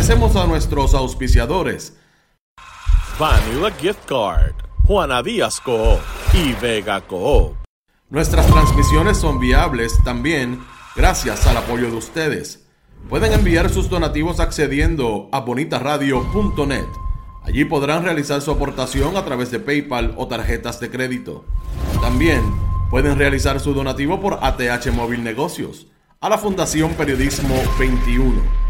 Agradecemos a nuestros auspiciadores. Vanilla Gift Card, Juana Díaz Coop y Vega Coop. Nuestras transmisiones son viables también gracias al apoyo de ustedes. Pueden enviar sus donativos accediendo a bonitaradio.net. Allí podrán realizar su aportación a través de PayPal o tarjetas de crédito. También pueden realizar su donativo por ATH Móvil Negocios a la Fundación Periodismo 21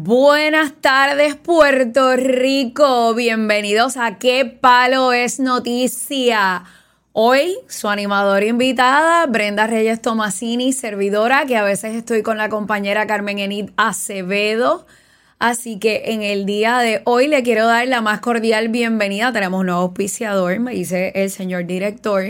Buenas tardes Puerto Rico, bienvenidos a ¿Qué palo es noticia? Hoy su animadora invitada, Brenda Reyes Tomasini, servidora, que a veces estoy con la compañera Carmen Enid Acevedo. Así que en el día de hoy le quiero dar la más cordial bienvenida. Tenemos un nuevo auspiciador, me dice el señor director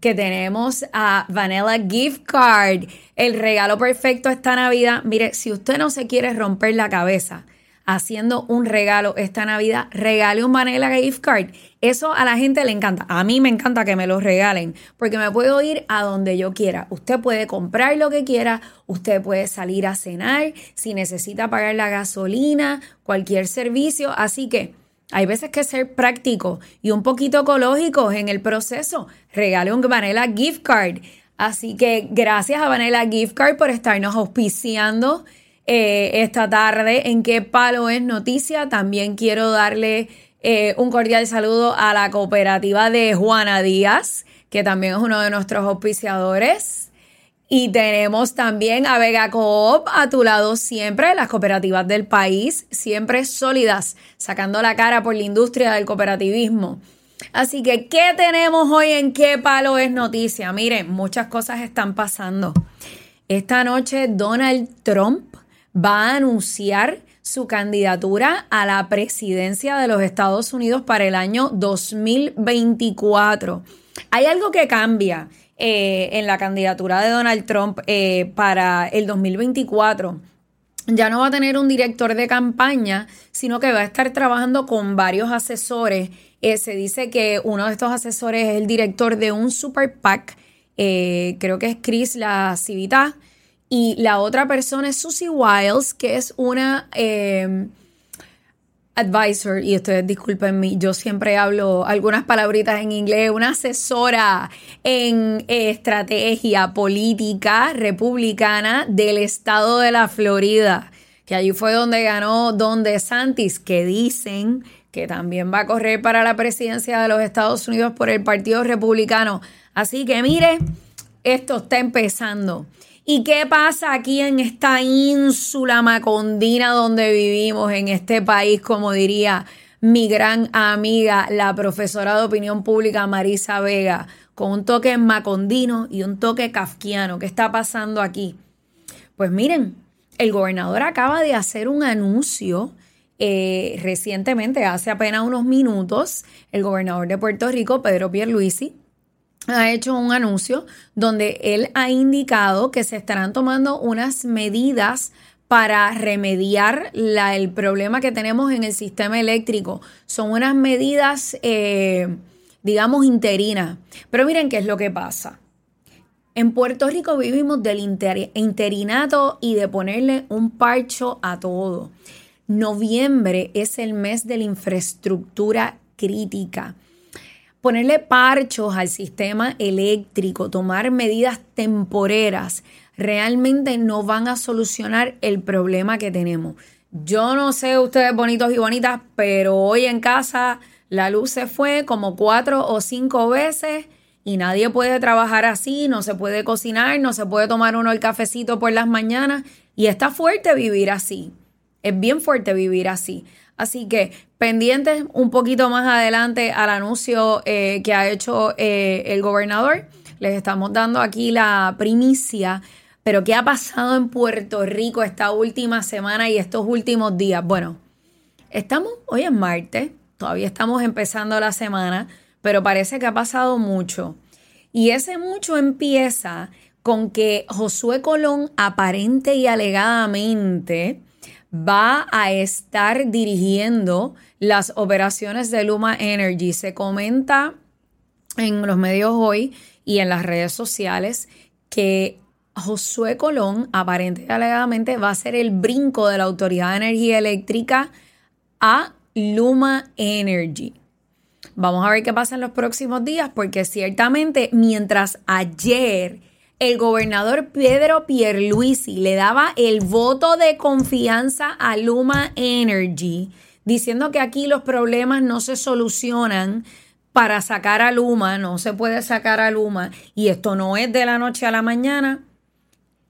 que tenemos a Vanilla Gift Card, el regalo perfecto esta Navidad. Mire, si usted no se quiere romper la cabeza haciendo un regalo esta Navidad, regale un Vanilla Gift Card. Eso a la gente le encanta. A mí me encanta que me lo regalen porque me puedo ir a donde yo quiera. Usted puede comprar lo que quiera, usted puede salir a cenar, si necesita pagar la gasolina, cualquier servicio. Así que hay veces que ser práctico y un poquito ecológico en el proceso. Regale un Vanilla Gift Card. Así que gracias a Vanilla Gift Card por estarnos auspiciando eh, esta tarde en qué palo es noticia. También quiero darle eh, un cordial saludo a la cooperativa de Juana Díaz, que también es uno de nuestros auspiciadores. Y tenemos también a Vega Coop a tu lado siempre, las cooperativas del país, siempre sólidas, sacando la cara por la industria del cooperativismo. Así que, ¿qué tenemos hoy en qué palo es noticia? Miren, muchas cosas están pasando. Esta noche Donald Trump va a anunciar su candidatura a la presidencia de los Estados Unidos para el año 2024. Hay algo que cambia eh, en la candidatura de Donald Trump eh, para el 2024 ya no va a tener un director de campaña, sino que va a estar trabajando con varios asesores. Eh, se dice que uno de estos asesores es el director de un super PAC, creo que es Chris La Civita, y la otra persona es Susie Wiles, que es una advisor, y ustedes disculpen yo siempre hablo algunas palabritas en inglés, una asesora en estrategia política republicana del estado de la Florida, que allí fue donde ganó Don DeSantis, que dicen que también va a correr para la presidencia de los Estados Unidos por el Partido Republicano. Así que mire, esto está empezando. ¿Y qué pasa aquí en esta ínsula macondina donde vivimos, en este país, como diría mi gran amiga, la profesora de opinión pública Marisa Vega, con un toque macondino y un toque kafkiano? ¿Qué está pasando aquí? Pues miren, el gobernador acaba de hacer un anuncio eh, recientemente, hace apenas unos minutos, el gobernador de Puerto Rico, Pedro Pierluisi, ha hecho un anuncio donde él ha indicado que se estarán tomando unas medidas para remediar el problema que tenemos en el sistema eléctrico. Son unas medidas, eh, digamos, interinas. Pero miren qué es lo que pasa. En Puerto Rico vivimos del interinato y de ponerle un parcho a todo. Noviembre es el mes de la infraestructura crítica. Ponerle parchos al sistema eléctrico, tomar medidas temporeras, realmente no van a solucionar el problema que tenemos. Yo no sé ustedes bonitos y bonitas, pero hoy en casa la luz se fue como cuatro o cinco veces y nadie puede trabajar así, no se puede cocinar, no se puede tomar uno el cafecito por las mañanas y está fuerte vivir así. Es bien fuerte vivir así. Así que pendientes un poquito más adelante al anuncio eh, que ha hecho eh, el gobernador. Les estamos dando aquí la primicia. Pero ¿qué ha pasado en Puerto Rico esta última semana y estos últimos días? Bueno, estamos, hoy en martes, todavía estamos empezando la semana, pero parece que ha pasado mucho. Y ese mucho empieza con que Josué Colón aparente y alegadamente va a estar dirigiendo las operaciones de Luma Energy. Se comenta en los medios hoy y en las redes sociales que Josué Colón aparentemente alegadamente va a ser el brinco de la Autoridad de Energía Eléctrica a Luma Energy. Vamos a ver qué pasa en los próximos días porque ciertamente mientras ayer el gobernador Pedro Pierluisi le daba el voto de confianza a Luma Energy, diciendo que aquí los problemas no se solucionan para sacar a Luma, no se puede sacar a Luma, y esto no es de la noche a la mañana.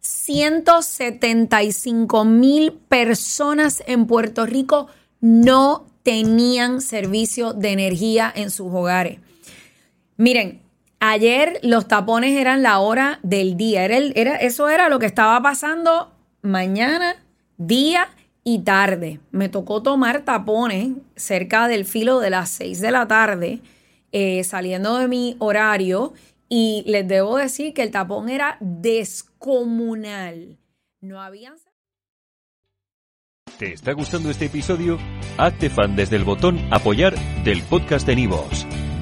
175 mil personas en Puerto Rico no tenían servicio de energía en sus hogares. Miren, Ayer los tapones eran la hora del día. Era, era eso era lo que estaba pasando mañana, día y tarde. Me tocó tomar tapones cerca del filo de las 6 de la tarde, eh, saliendo de mi horario. Y les debo decir que el tapón era descomunal. No habían... ¿Te está gustando este episodio? Hazte fan desde el botón apoyar del podcast de Nivos.